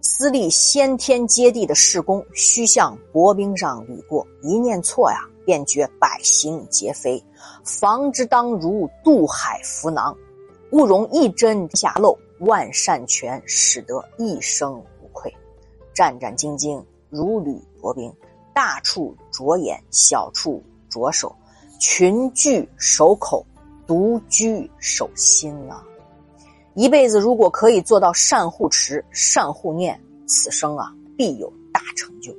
私立先天接地的事功，须向薄冰上履过。一念错呀，便觉百行皆非。防之当如渡海浮囊，勿容一针下漏。万善全，使得一生无愧。战战兢兢，如履薄冰。大处着眼，小处着手。群聚守口，独居守心啊！一辈子如果可以做到善护持、善护念，此生啊必有大成就。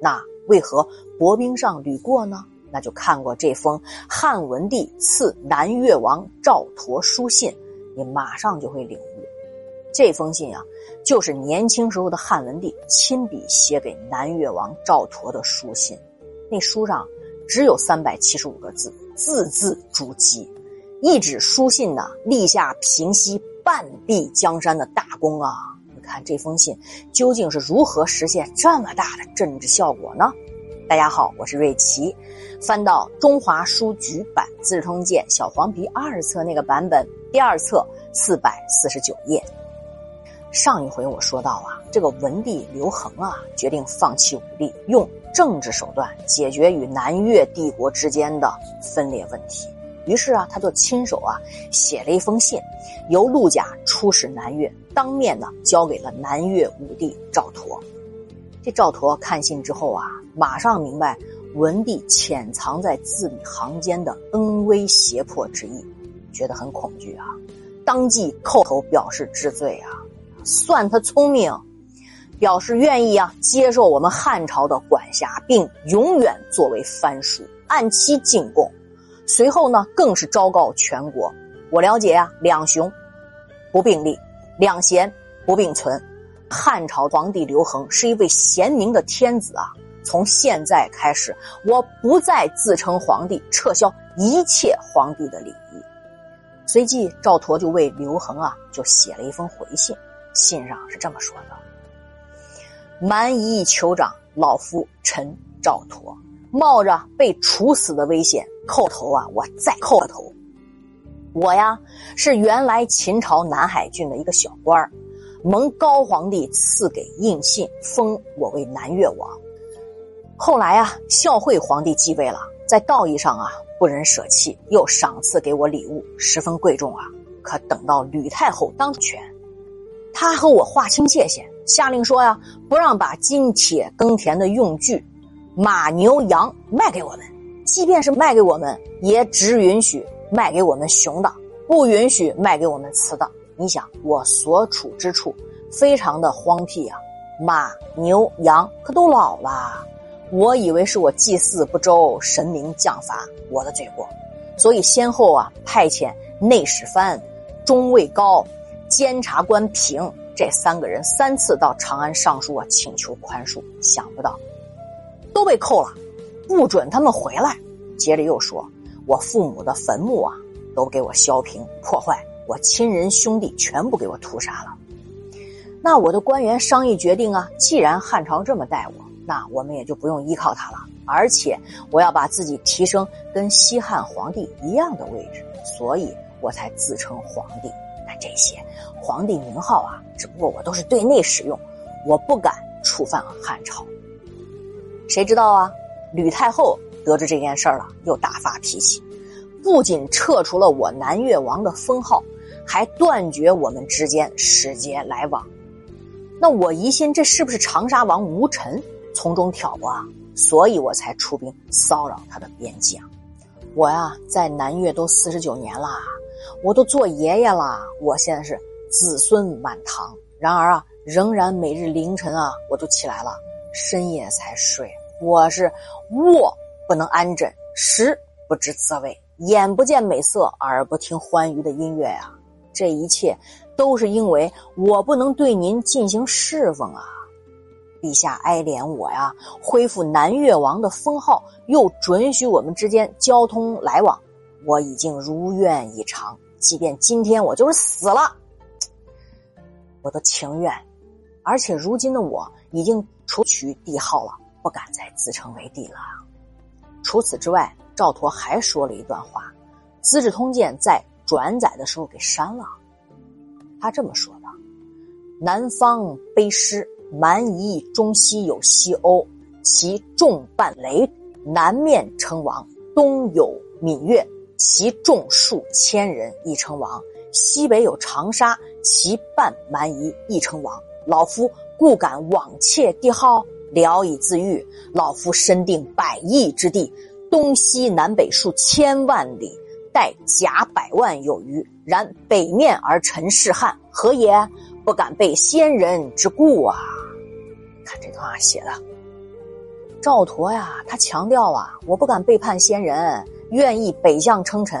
那为何薄冰上履过呢？那就看过这封汉文帝赐南越王赵佗书信，你马上就会领悟。这封信啊，就是年轻时候的汉文帝亲笔写给南越王赵佗的书信。那书上只有三百七十五个字，字字珠玑，一纸书信呢，立下平息半壁江山的大功啊！你看这封信究竟是如何实现这么大的政治效果呢？大家好，我是瑞奇。翻到中华书局版《资治通鉴》小黄皮二册那个版本，第二册四百四十九页。上一回我说到啊，这个文帝刘恒啊，决定放弃武力，用政治手段解决与南越帝国之间的分裂问题。于是啊，他就亲手啊写了一封信，由陆贾出使南越，当面呢交给了南越武帝赵佗。这赵佗看信之后啊，马上明白文帝潜藏在字里行间的恩威胁迫之意，觉得很恐惧啊，当即叩头表示知罪啊。算他聪明，表示愿意啊接受我们汉朝的管辖，并永远作为藩属，按期进贡。随后呢，更是昭告全国：我了解啊，两雄不并立，两贤不并存。汉朝皇帝刘恒是一位贤明的天子啊！从现在开始，我不再自称皇帝，撤销一切皇帝的礼仪。随即，赵佗就为刘恒啊，就写了一封回信。信上是这么说的：“蛮夷酋长老夫臣赵佗，冒着被处死的危险叩头啊！我再叩个头。我呀是原来秦朝南海郡的一个小官儿，蒙高皇帝赐给印信，封我为南越王。后来啊，孝惠皇帝继位了，在道义上啊不忍舍弃，又赏赐给我礼物，十分贵重啊。可等到吕太后当权。”他和我划清界限，下令说呀，不让把金铁耕田的用具、马牛羊卖给我们，即便是卖给我们，也只允许卖给我们雄的，不允许卖给我们雌的。你想，我所处之处非常的荒僻啊，马牛羊可都老了，我以为是我祭祀不周，神明降罚我的罪过，所以先后啊派遣内史藩、中尉高。监察官平这三个人三次到长安上书啊，请求宽恕，想不到都被扣了，不准他们回来。接着又说，我父母的坟墓啊，都给我削平破坏，我亲人兄弟全部给我屠杀了。那我的官员商议决定啊，既然汉朝这么待我，那我们也就不用依靠他了。而且我要把自己提升跟西汉皇帝一样的位置，所以我才自称皇帝。那这些。皇帝名号啊，只不过我都是对内使用，我不敢触犯汉朝。谁知道啊？吕太后得知这件事儿了，又大发脾气，不仅撤除了我南越王的封号，还断绝我们之间使节来往。那我疑心这是不是长沙王吴臣从中挑拨啊？所以我才出兵骚扰他的边疆。我呀，在南越都四十九年了，我都做爷爷了，我现在是。子孙满堂，然而啊，仍然每日凌晨啊，我都起来了，深夜才睡。我是卧不能安枕，食不知滋味，眼不见美色，耳不听欢愉的音乐呀。这一切都是因为我不能对您进行侍奉啊！陛下哀怜我呀，恢复南越王的封号，又准许我们之间交通来往，我已经如愿以偿。即便今天我就是死了。我都情愿，而且如今的我已经除取帝号了，不敢再自称为帝了。除此之外，赵佗还说了一段话，《资治通鉴》在转载的时候给删了。他这么说的：“南方卑湿，蛮夷中西有西欧，其众半雷，南面称王，东有闽越，其众数千人，亦称王。西北有长沙，其半蛮夷，亦称王。老夫故敢妄窃帝号，聊以自御。老夫身定百亿之地，东西南北数千万里，待甲百万有余。然北面而陈是汉，何也？不敢背先人之故啊！看这段话写的，赵佗呀，他强调啊，我不敢背叛先人，愿意北向称臣。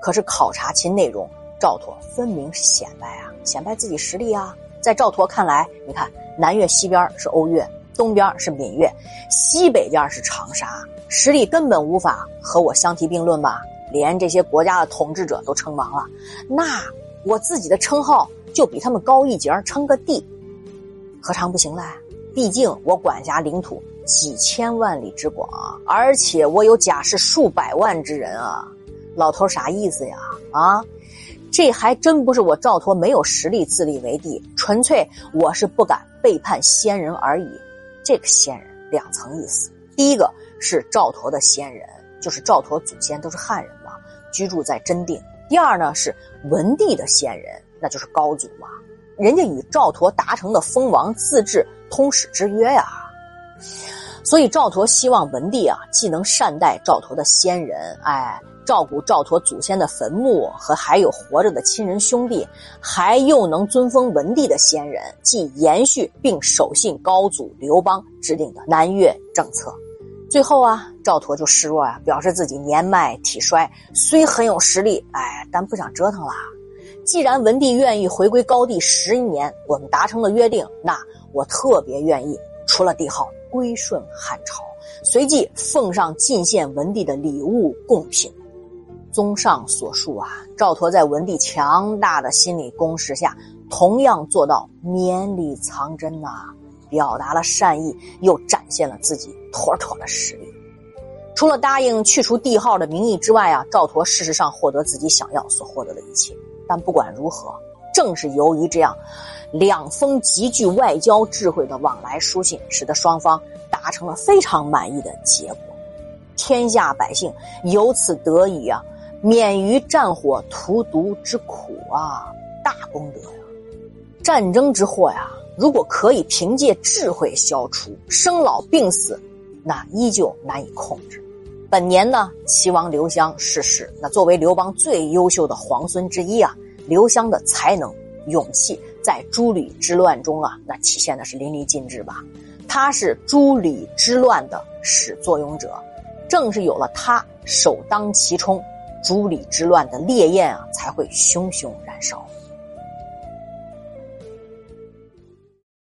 可是考察其内容，赵佗分明是显摆啊，显摆自己实力啊。在赵佗看来，你看南越西边是欧越，东边是闽越，西北边是长沙，实力根本无法和我相提并论吧？连这些国家的统治者都称王了，那我自己的称号？就比他们高一截称个帝，何尝不行嘞？毕竟我管辖领土几千万里之广，而且我有甲士数百万之人啊！老头啥意思呀？啊，这还真不是我赵佗没有实力自立为帝，纯粹我是不敢背叛先人而已。这个先人两层意思：第一个是赵佗的先人，就是赵佗祖先都是汉人嘛，居住在真定；第二呢是文帝的先人。那就是高祖嘛，人家与赵佗达成的封王自治通史之约呀，所以赵佗希望文帝啊，既能善待赵佗的先人，哎，照顾赵佗祖先的坟墓和还有活着的亲人兄弟，还又能尊封文帝的先人，既延续并守信高祖刘邦制定的南越政策。最后啊，赵佗就示弱啊，表示自己年迈体衰，虽很有实力，哎，但不想折腾了。既然文帝愿意回归高帝十年，我们达成了约定，那我特别愿意除了帝号归顺汉朝。随即奉上进献文帝的礼物贡品。综上所述啊，赵佗在文帝强大的心理攻势下，同样做到绵里藏针呐，表达了善意，又展现了自己妥妥的实力。除了答应去除帝号的名义之外啊，赵佗事实上获得自己想要所获得的一切。但不管如何，正是由于这样两封极具外交智慧的往来书信，使得双方达成了非常满意的结果。天下百姓由此得以啊，免于战火荼毒之苦啊，大功德呀！战争之祸呀，如果可以凭借智慧消除，生老病死，那依旧难以控制。本年呢，齐王刘襄逝世。那作为刘邦最优秀的皇孙之一啊，刘襄的才能、勇气在诸吕之乱中啊，那体现的是淋漓尽致吧。他是诸吕之乱的始作俑者，正是有了他首当其冲，朱里之乱的烈焰啊才会熊熊燃烧。